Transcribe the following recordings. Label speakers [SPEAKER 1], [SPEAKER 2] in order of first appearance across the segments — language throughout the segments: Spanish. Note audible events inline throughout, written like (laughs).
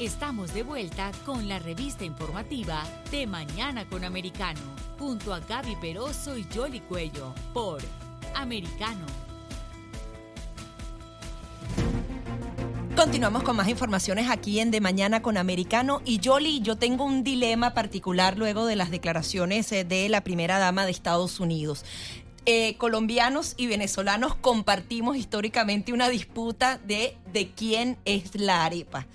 [SPEAKER 1] Estamos de vuelta con la revista informativa de Mañana con Americano, junto a Gaby Peroso y Jolly Cuello, por Americano.
[SPEAKER 2] Continuamos con más informaciones aquí en De Mañana con Americano. Y Jolly, yo tengo un dilema particular luego de las declaraciones eh, de la primera dama de Estados Unidos. Eh, colombianos y venezolanos compartimos históricamente una disputa de, de quién es la arepa.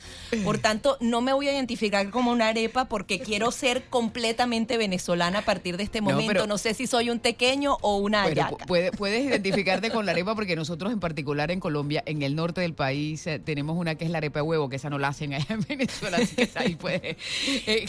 [SPEAKER 2] Por (laughs) tanto, no me voy a identificar como una arepa porque quiero ser completamente venezolana a partir de este momento. No, sé si soy un tequeño o una ayaca.
[SPEAKER 3] puedes (laughs) identificarte con la arepa porque nosotros en particular en Colombia, en el norte del país, eh, tenemos una que es la arepa de huevo, que esa no la hacen allá en (laughs) Venezuela, así que ahí puede. Eh,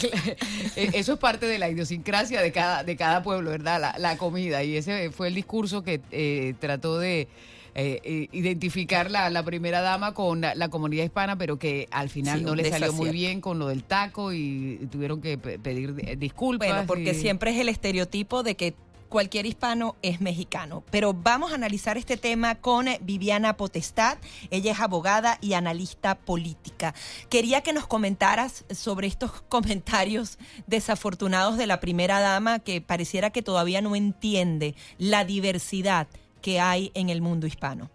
[SPEAKER 3] eso es parte de la idiosincrasia de cada, de cada pueblo, ¿verdad? La, la comida. Y ese fue el discurso que eh, trató de eh, eh, identificar la, la, primera dama con la, comunidad hispana, pero que al final no le salió muy bien con lo del taco y tuvieron que pedir disculpas.
[SPEAKER 2] Bueno, porque siempre es el estereotipo de que cualquier hispano es mexicano. Pero vamos a analizar este tema con Viviana Potestad. Ella es abogada y analista política. Quería que nos comentaras sobre estos (laughs) comentarios desafortunados de la primera dama que pareciera que todavía no entiende la diversidad que hay en el mundo hispano.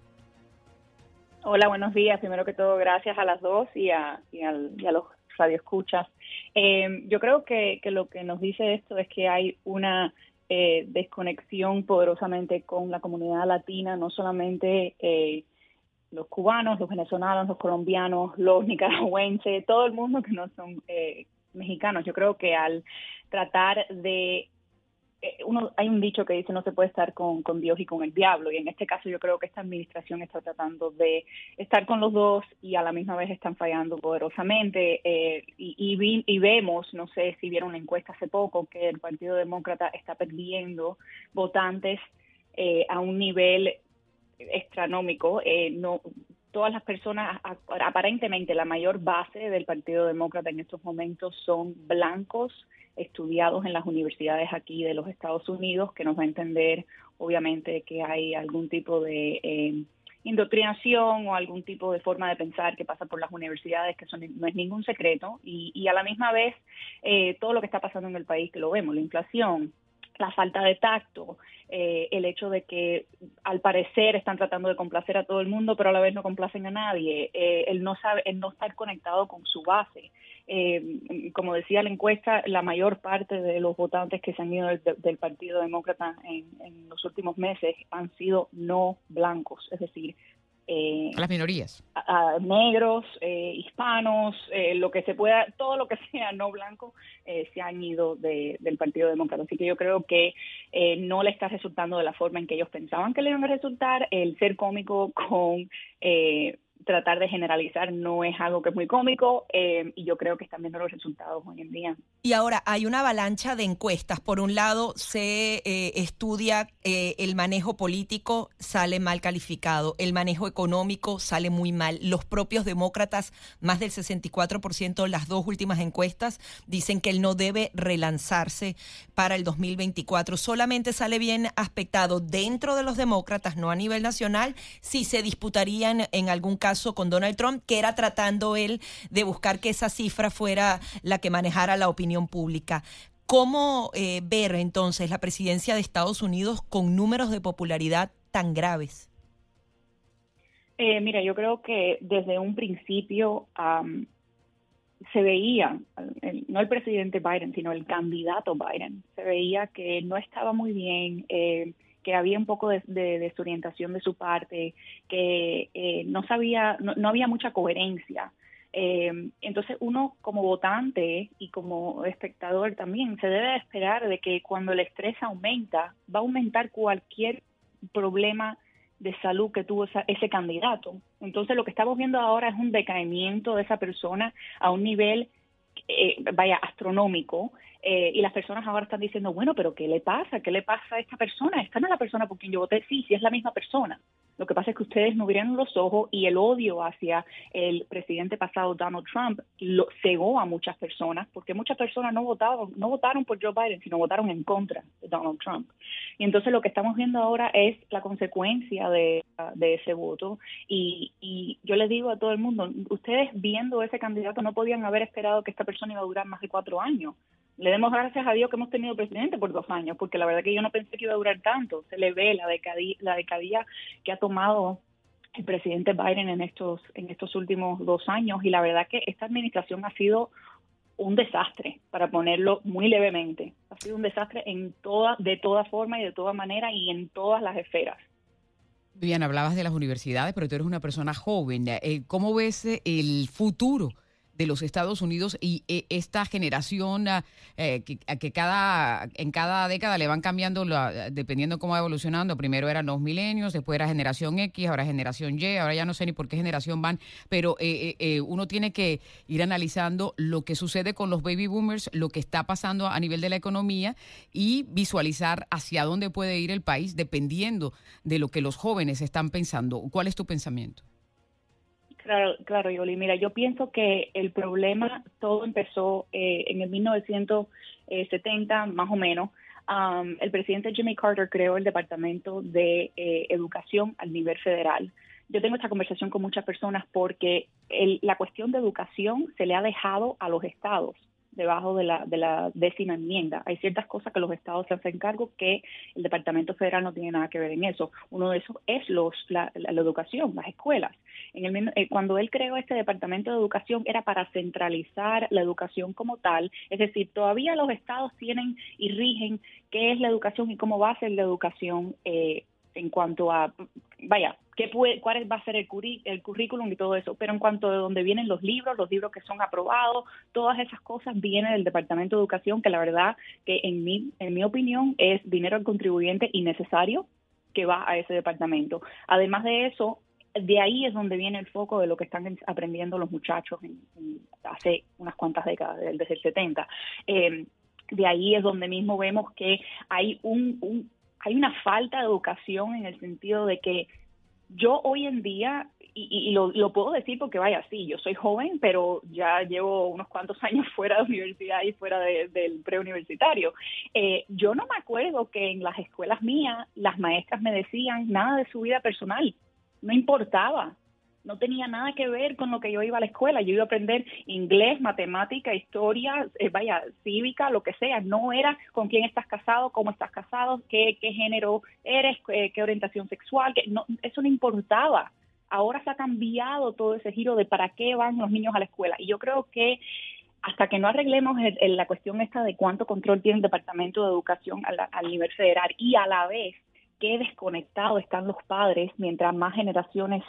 [SPEAKER 4] Hola, buenos días. Primero que todo, gracias a las dos y a, los radioescuchas. Eh, yo creo que lo que nos dice esto es que hay una eh, desconexión poderosamente con la comunidad latina, no solamente eh, los cubanos, los venezolanos, los colombianos, los (laughs) nicaragüenses, todo el mundo que no son eh, mexicanos. Yo creo que al tratar de uno, hay un dicho que dice no se puede estar con, Dios y con el diablo y en este caso yo creo que esta administración está tratando de estar con los dos y a la misma vez están fallando poderosamente eh, y, y, vemos, no sé si vieron la encuesta hace poco, que el Partido Demócrata está perdiendo votantes eh, a un nivel astronómico. no todas las personas, aparentemente la mayor base del Partido Demócrata en estos momentos son blancos estudiados en las universidades aquí de los Estados Unidos, que nos va a entender, obviamente, que hay algún tipo de eh, indoctrinación o algún tipo de forma de pensar que pasa por las universidades, que son, no es ningún secreto, y, y a la misma vez eh, todo lo que está pasando en el país, que lo vemos, la inflación, la falta de tacto, eh, el hecho de que al parecer están tratando de complacer a todo el mundo, pero a la vez no complacen a nadie, eh, el no sabe, el no estar conectado con su base. Eh, como decía la encuesta, la mayor parte de los votantes que se han ido del, Partido Demócrata en, en, los últimos meses han sido no blancos, es decir,
[SPEAKER 3] eh, las minorías.
[SPEAKER 4] negros, eh, hispanos, eh, lo que se pueda, todo lo que (laughs) sea no blanco, se han ido del Partido Demócrata. Así que yo creo que no le está resultando de la forma en que ellos pensaban que le iban a resultar el ser cómico con tratar de generalizar no es algo que es muy cómico eh, y yo creo que están viendo los resultados hoy en día.
[SPEAKER 2] Y ahora hay una avalancha de encuestas. Por un lado se eh, estudia eh, el manejo político, sale mal calificado, el manejo económico sale muy mal. Los propios demócratas, más del 64%, las dos últimas encuestas, dicen que él no debe relanzarse para el 2024. Solamente sale bien aspectado dentro de los demócratas, no a nivel nacional, si se disputarían en algún caso con Donald Trump, que era tratando él de buscar que esa cifra fuera la que manejara la opinión pública. ¿Cómo eh, ver entonces la presidencia de Estados Unidos con números de popularidad tan graves?
[SPEAKER 4] Eh, mira, yo creo que desde un principio se veía, no el presidente Biden, sino el candidato Biden, se veía que no estaba muy bien. Eh, que había un poco de, desorientación de su parte, que eh, no sabía, no, había mucha coherencia. Eh, entonces uno como votante y como espectador también se debe esperar de que cuando el estrés aumenta, va a aumentar cualquier problema de salud que tuvo ese candidato. Entonces lo que estamos viendo ahora es un decaimiento de esa persona a un nivel, eh, vaya, astronómico, eh, y las personas ahora están diciendo, bueno, pero ¿qué le pasa? ¿Qué le pasa a esta persona? Esta no es la persona por quien yo voté. Sí, sí es la misma persona. Lo que pasa es que ustedes no abrieron los ojos y el odio hacia el presidente pasado Donald Trump lo cegó a muchas personas, porque muchas personas no votaron, no votaron por Joe Biden, sino votaron en contra de Donald Trump. Y entonces lo que estamos viendo ahora es la consecuencia de, ese voto. Y, y yo les digo a todo el mundo, ustedes viendo ese candidato no podían haber esperado que esta persona iba a durar más de cuatro años le demos gracias a Dios que hemos tenido presidente por dos años, porque la verdad que yo no pensé que iba a durar tanto. Se le ve la decadía, la decadía que ha tomado el presidente Biden en estos, en estos últimos dos años y la verdad que esta administración ha sido un desastre, para ponerlo muy levemente. Ha sido un desastre en toda, de toda forma y de toda manera y en todas las esferas.
[SPEAKER 3] Bien, hablabas de las universidades, pero tú eres una persona joven. Eh, ¿Cómo ves el futuro de los Estados Unidos y eh, esta generación ah, eh, que, cada en cada década le van cambiando la, dependiendo cómo va evolucionando. Primero eran los milenios, después era generación X, ahora generación Y, ahora ya no sé ni por qué generación van, pero eh, uno tiene que ir analizando lo que sucede con los baby boomers, lo que está pasando a nivel de la economía y visualizar hacia dónde puede ir el país dependiendo de lo que los jóvenes están pensando. ¿Cuál es tu pensamiento?
[SPEAKER 4] Claro, claro, Yoli. Mira, yo pienso que el problema todo empezó eh, en el 1970, más o menos. el presidente Jimmy Carter creó el Departamento de eh, Educación al nivel federal. Yo tengo esta conversación con muchas personas porque la cuestión de educación se le ha dejado a los estados debajo de la, de la décima enmienda. Hay ciertas cosas que los estados se hacen cargo que el Departamento Federal no tiene nada que ver en eso. Uno de esos es los, la, educación, las escuelas. En el, eh, cuando él creó este Departamento de Educación era para centralizar la educación como tal, es decir, todavía los estados tienen y rigen qué es la educación y cómo va a ser la educación eh, en cuanto a, vaya, qué puede, cuál va a ser el, el currículum y todo eso, pero en cuanto de dónde vienen los libros, los libros que son aprobados, todas esas cosas vienen del Departamento de Educación, que la verdad que en mi, en mi opinión es dinero al contribuyente innecesario que va a ese departamento. Además de eso, de ahí es donde viene el foco de lo que están aprendiendo los muchachos hace unas cuantas décadas, desde el 70. Eh, de ahí es donde mismo vemos que hay un hay una falta de educación en el sentido de que yo hoy en día, y, lo, puedo decir porque vaya, sí, yo soy joven, pero ya llevo unos cuantos (laughs) años fuera de universidad y fuera del preuniversitario. Eh, yo no me acuerdo que en las escuelas mías las maestras me decían nada de su vida personal, no importaba no tenía nada que ver con lo que yo iba a la escuela. Yo iba a aprender inglés, matemática, historia, eh, vaya, cívica, lo que sea. No era con quién estás casado, cómo estás casado, qué, qué género eres, qué, orientación sexual. No, eso no importaba. Ahora se ha cambiado todo ese giro de para qué van los niños a la escuela. Y yo creo que hasta que no arreglemos la cuestión esta de cuánto control tiene el Departamento de Educación al nivel federal y a la vez qué desconectados están los padres mientras más generaciones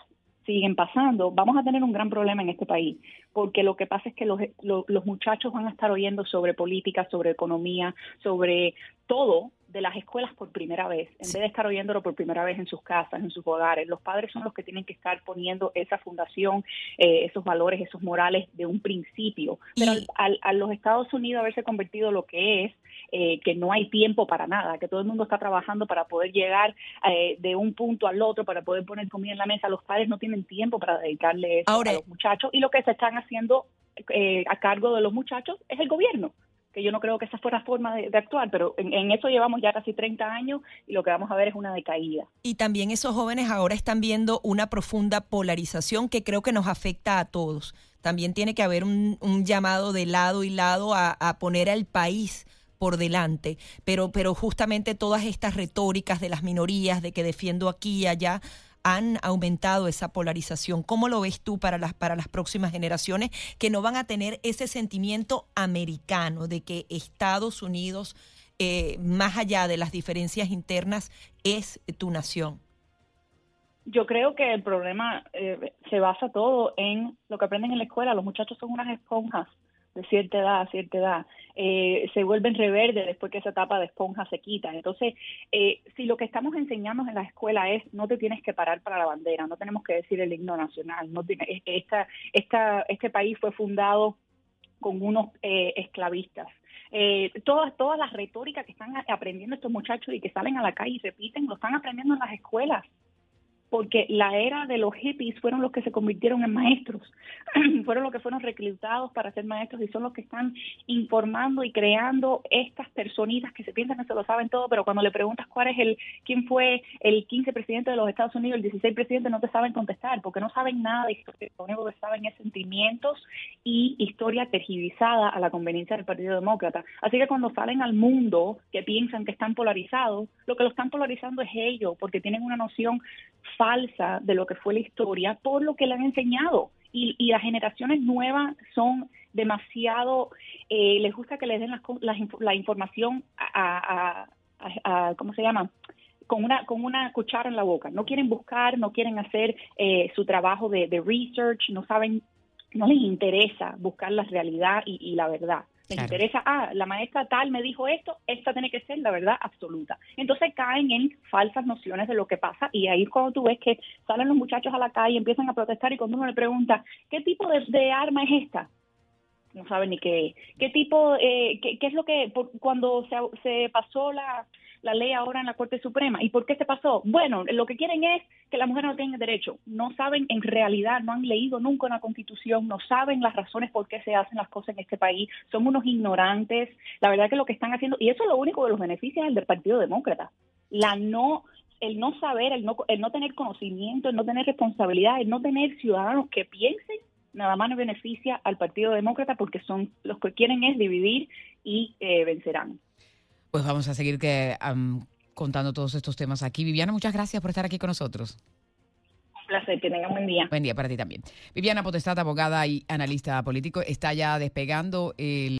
[SPEAKER 4] siguen pasando, vamos a tener un gran problema en este país, porque lo que pasa es que los, los, muchachos van a estar oyendo sobre política, sobre economía, sobre todo de las escuelas por primera vez, en vez de estar oyéndolo por primera vez en sus casas, en sus hogares. Los padres son los que tienen que estar poniendo esa fundación, eh, esos valores, esos morales de un principio. Pero al, a los Estados Unidos haberse convertido lo que es, eh, que no hay tiempo para nada, que todo el mundo está trabajando para poder llegar eh, de un punto al otro, para poder poner comida en la mesa. Los padres no tienen tiempo para dedicarle eso a los muchachos y lo que se están haciendo eh, a cargo de los muchachos es el gobierno que yo no creo que esa fuera forma de, actuar, pero en, en, eso llevamos ya casi 30 años y lo que vamos a ver es una decaída.
[SPEAKER 2] Y también esos jóvenes ahora están viendo una profunda polarización que creo que nos afecta a todos. También tiene que haber un, un llamado de lado y lado a, a poner al país por delante, pero, pero justamente todas estas retóricas de las minorías, de que defiendo aquí y allá, han aumentado esa polarización. ¿Cómo lo ves tú para las, para las próximas generaciones que no van a tener ese sentimiento americano de que Estados Unidos, eh, más allá de las diferencias internas, es tu nación?
[SPEAKER 4] Yo creo que el problema eh, se basa todo en lo que aprenden en la escuela. Los muchachos son unas esponjas de cierta edad a cierta edad, eh, se vuelven reverdes después que esa etapa de esponja se quita. Entonces, eh, si lo que estamos enseñando en la escuela es no te tienes que parar para la bandera, no tenemos que decir el himno nacional, no tiene, esta, esta, este país fue fundado con unos eh, esclavistas. Eh, todas, todas las retóricas que están aprendiendo estos muchachos y que salen a la calle y repiten, lo están aprendiendo en las escuelas porque la era de los hippies fueron los que se convirtieron en maestros, (clears throat) fueron los que fueron reclutados para ser maestros y son los que están informando y creando estas personitas que se piensan que se lo saben todo, pero cuando le preguntas cuál es el, quién fue el 15 presidente de los Estados Unidos, el 16 presidente, no te saben contestar, porque no saben nada de historia, lo único que saben es sentimientos y historia tergiversada a la conveniencia del Partido Demócrata. Así que cuando salen al mundo que piensan que están polarizados, lo que lo están polarizando es ellos, porque tienen una noción falsa de lo que fue la historia por lo que le han enseñado. Y, las generaciones nuevas son demasiado, eh, les gusta que les den la, la, información a, a, a, ¿cómo se llama? con una con una cuchara en la boca. No quieren buscar, no quieren hacer eh, su trabajo de, research, no saben, no les interesa buscar la realidad y la verdad. Les interesa, ah, la maestra tal me dijo esto, esta tiene que ser la verdad absoluta. Entonces caen en falsas nociones de lo que pasa y ahí cuando tú ves que salen los muchachos a la calle, y empiezan a protestar y cuando uno le pregunta, ¿qué tipo de, de arma es esta? No saben ni qué. ¿Qué tipo, eh, qué, qué, es lo que, por, cuando se, se pasó la, la ley ahora en la Corte Suprema. ¿Y por qué se pasó? Bueno, lo que quieren es que la mujer no tenga derecho. No saben en realidad, no han leído nunca una constitución, no saben las razones por qué se hacen las cosas en este país. Son unos ignorantes. La verdad que lo que están haciendo, y eso es lo único de los beneficios del Partido Demócrata. La no el no saber, el no, el no tener conocimiento, el no tener responsabilidad, el no tener ciudadanos que piensen, nada más no beneficia al Partido Demócrata porque son los que quieren es dividir y eh, vencerán.
[SPEAKER 3] Pues vamos a seguir que, um, contando todos estos temas aquí. Viviana, muchas gracias por estar aquí con nosotros.
[SPEAKER 4] Un placer, que tengan buen día.
[SPEAKER 3] Buen día para ti también. Viviana Potestad, abogada y analista político, está ya despegando el